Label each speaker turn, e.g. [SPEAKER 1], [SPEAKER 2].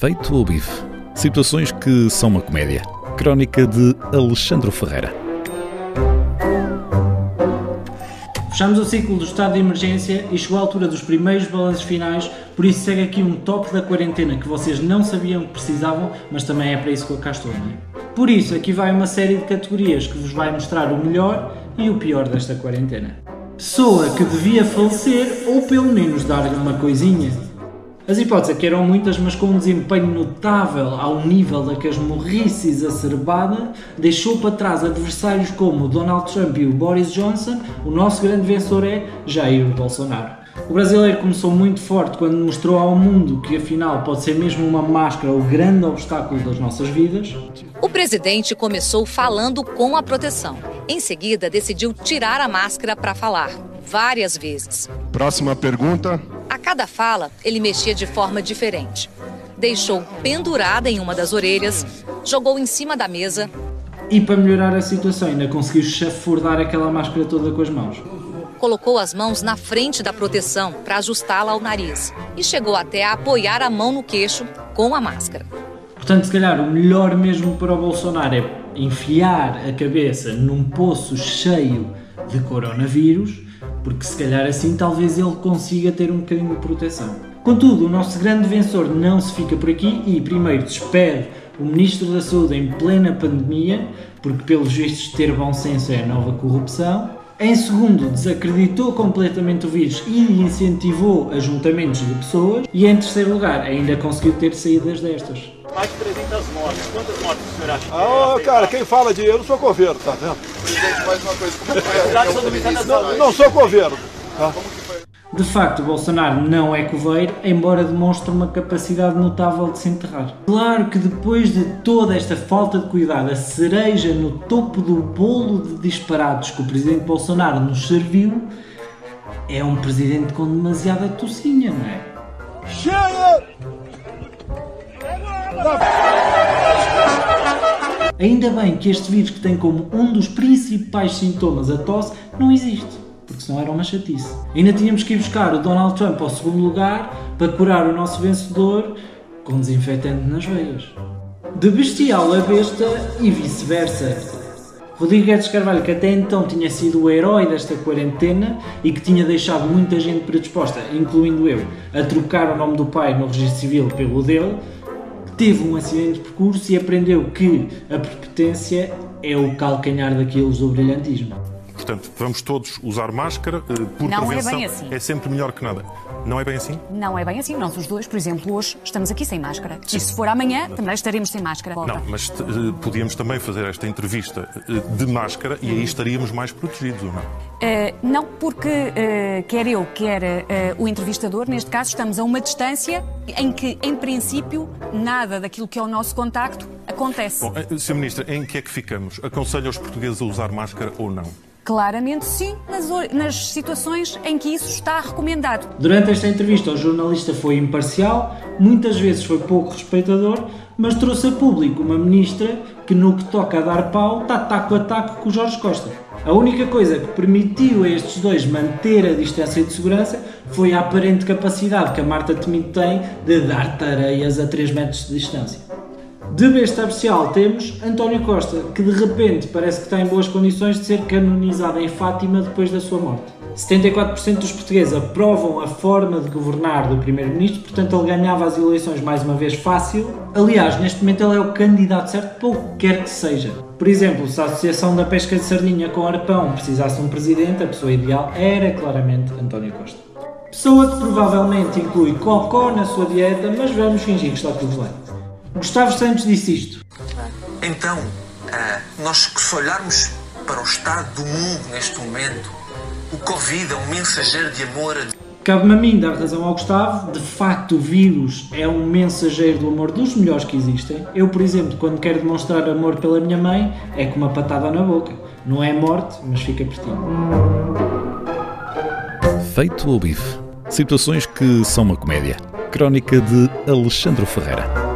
[SPEAKER 1] Feito o bife. Situações que são uma comédia. Crónica de Alexandre Ferreira.
[SPEAKER 2] Fechamos o ciclo do estado de emergência e chegou a altura dos primeiros balanços finais, por isso segue aqui um top da quarentena que vocês não sabiam que precisavam, mas também é para isso que eu cá estou, não é? Por isso, aqui vai uma série de categorias que vos vai mostrar o melhor e o pior desta quarentena. Pessoa que devia falecer ou pelo menos dar-lhe uma coisinha. As hipóteses aqui eram muitas, mas com um desempenho notável ao nível da casmurrice exacerbada, deixou para trás adversários como o Donald Trump e o Boris Johnson, o nosso grande vencedor é Jair Bolsonaro. O brasileiro começou muito forte quando mostrou ao mundo que afinal pode ser mesmo uma máscara o grande obstáculo das nossas vidas.
[SPEAKER 3] O presidente começou falando com a proteção. Em seguida, decidiu tirar a máscara para falar, várias vezes.
[SPEAKER 4] Próxima pergunta.
[SPEAKER 3] Cada fala, ele mexia de forma diferente. Deixou pendurada em uma das orelhas, jogou em cima da mesa.
[SPEAKER 2] E para melhorar a situação, ainda conseguiu chafurdar aquela máscara toda com as mãos.
[SPEAKER 3] Colocou as mãos na frente da proteção para ajustá-la ao nariz e chegou até a apoiar a mão no queixo com a máscara.
[SPEAKER 2] Portanto, se calhar o melhor mesmo para o Bolsonaro é enfiar a cabeça num poço cheio de coronavírus, porque se calhar assim talvez ele consiga ter um bocadinho de proteção. Contudo, o nosso grande vencedor não se fica por aqui e primeiro despede o Ministro da Saúde em plena pandemia, porque pelos vistos ter bom senso é a nova corrupção. Em segundo, desacreditou completamente o vírus e incentivou ajuntamentos de pessoas. E em terceiro lugar, ainda conseguiu ter saídas destas.
[SPEAKER 5] Mais de 300 mortes. Quantas mortes o senhor acha que
[SPEAKER 6] Ah,
[SPEAKER 5] é
[SPEAKER 6] cara, quem fala de eu não sou coveiro, tá vendo?
[SPEAKER 4] Presidente, mais uma coisa. Como foi?
[SPEAKER 5] Saúde.
[SPEAKER 6] Não sou coveiro. Tá?
[SPEAKER 2] De facto, Bolsonaro não é coveiro, embora demonstre uma capacidade notável de se enterrar. Claro que depois de toda esta falta de cuidado, a cereja no topo do bolo de disparados que o presidente Bolsonaro nos serviu é um presidente com demasiada tocinha, não é?
[SPEAKER 6] Chega!
[SPEAKER 2] Ainda bem que este vírus que tem como um dos principais sintomas a tosse não existe, porque senão era uma chatice. Ainda tínhamos que ir buscar o Donald Trump ao segundo lugar para curar o nosso vencedor com desinfetante nas veias. De bestial a besta e vice-versa. Rodrigo Guedes Carvalho, que até então tinha sido o herói desta quarentena e que tinha deixado muita gente predisposta, incluindo eu, a trocar o nome do pai no registro civil pelo dele, teve um acidente de percurso e aprendeu que a perpetência é o calcanhar daqueles do brilhantismo.
[SPEAKER 7] Portanto, vamos todos usar máscara eh, por
[SPEAKER 8] Não é
[SPEAKER 7] prevenção.
[SPEAKER 8] bem assim.
[SPEAKER 7] É sempre melhor que nada. Não é bem assim?
[SPEAKER 8] Não é bem assim. Nós os dois, por exemplo, hoje estamos aqui sem máscara. E se for amanhã, também estaremos sem máscara.
[SPEAKER 7] Não, mas eh, podíamos também fazer esta entrevista eh, de máscara e aí estaríamos mais protegidos, ou não?
[SPEAKER 8] Eh, não, porque quer eu, quer o entrevistador, neste caso, estamos a uma distância em que, em princípio, nada daquilo que é o nosso contacto acontece.
[SPEAKER 7] Bom, Sr. Ministro, em que é que ficamos? Aconselha os portugueses a usar máscara ou não?
[SPEAKER 8] Claramente, sim, nas, nas situações em que isso está recomendado.
[SPEAKER 2] Durante esta entrevista, o jornalista foi imparcial, muitas vezes foi pouco respeitador, mas trouxe a público uma ministra que, no que toca a dar pau, está taco a taco com o Jorge Costa. A única coisa que permitiu a estes dois manter a distância de segurança foi a aparente capacidade que a Marta Temido tem de dar tareias a 3 metros de distância. De besta bestial temos António Costa, que de repente parece que está em boas condições de ser canonizado em Fátima depois da sua morte. 74% dos portugueses aprovam a forma de governar do Primeiro-Ministro, portanto ele ganhava as eleições mais uma vez fácil. Aliás, neste momento ele é o candidato certo para o que quer que seja. Por exemplo, se a Associação da Pesca de Sardinha com Arpão precisasse de um presidente, a pessoa ideal era claramente António Costa. Pessoa que provavelmente inclui cocó na sua dieta, mas vamos fingir que está tudo bem. Gustavo Santos disse isto.
[SPEAKER 9] Então, ah, nós se olharmos para o estado do mundo neste momento, o Covid é um mensageiro de amor a
[SPEAKER 2] Cabe-me a mim dar razão ao Gustavo, de facto o vírus é um mensageiro do amor dos melhores que existem. Eu, por exemplo, quando quero demonstrar amor pela minha mãe, é com uma patada na boca. Não é morte, mas fica pertinho.
[SPEAKER 1] Feito o bife. Situações que são uma comédia. Crónica de Alexandre Ferreira.